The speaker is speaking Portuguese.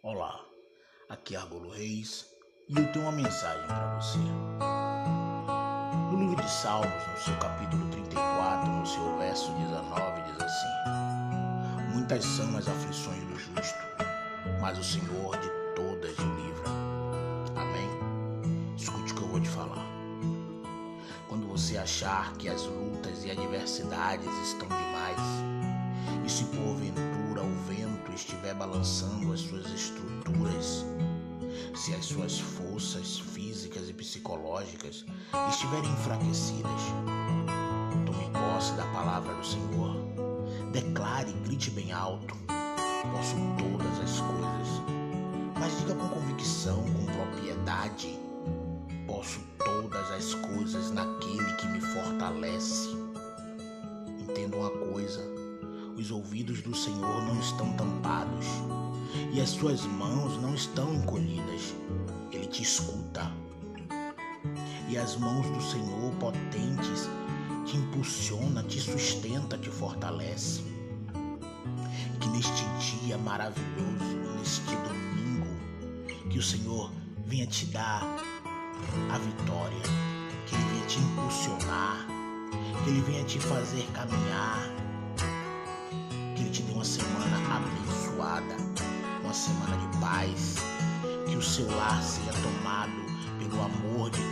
Olá, aqui é Argolo Reis e eu tenho uma mensagem para você. No livro de Salmos, no seu capítulo 34, no seu verso 19, diz assim: Muitas são as aflições do justo, mas o Senhor de todas o livra. Amém? Escute o que eu vou te falar. Quando você achar que as lutas e adversidades estão demais, e se porventura estiver balançando as suas estruturas, se as suas forças físicas e psicológicas estiverem enfraquecidas, tome posse da palavra do Senhor. Declare, grite bem alto: Posso todas as coisas. Mas diga com convicção, com propriedade: Posso todas as coisas naquele que me fortalece. Entenda uma coisa os ouvidos do Senhor não estão tampados e as suas mãos não estão encolhidas. Ele te escuta. E as mãos do Senhor potentes te impulsiona, te sustenta, te fortalece. Que neste dia maravilhoso, neste domingo, que o Senhor venha te dar a vitória, que Ele venha te impulsionar, que Ele venha te fazer caminhar Ele te dê uma semana abençoada, uma semana de paz, que o seu lar seja tomado pelo amor de.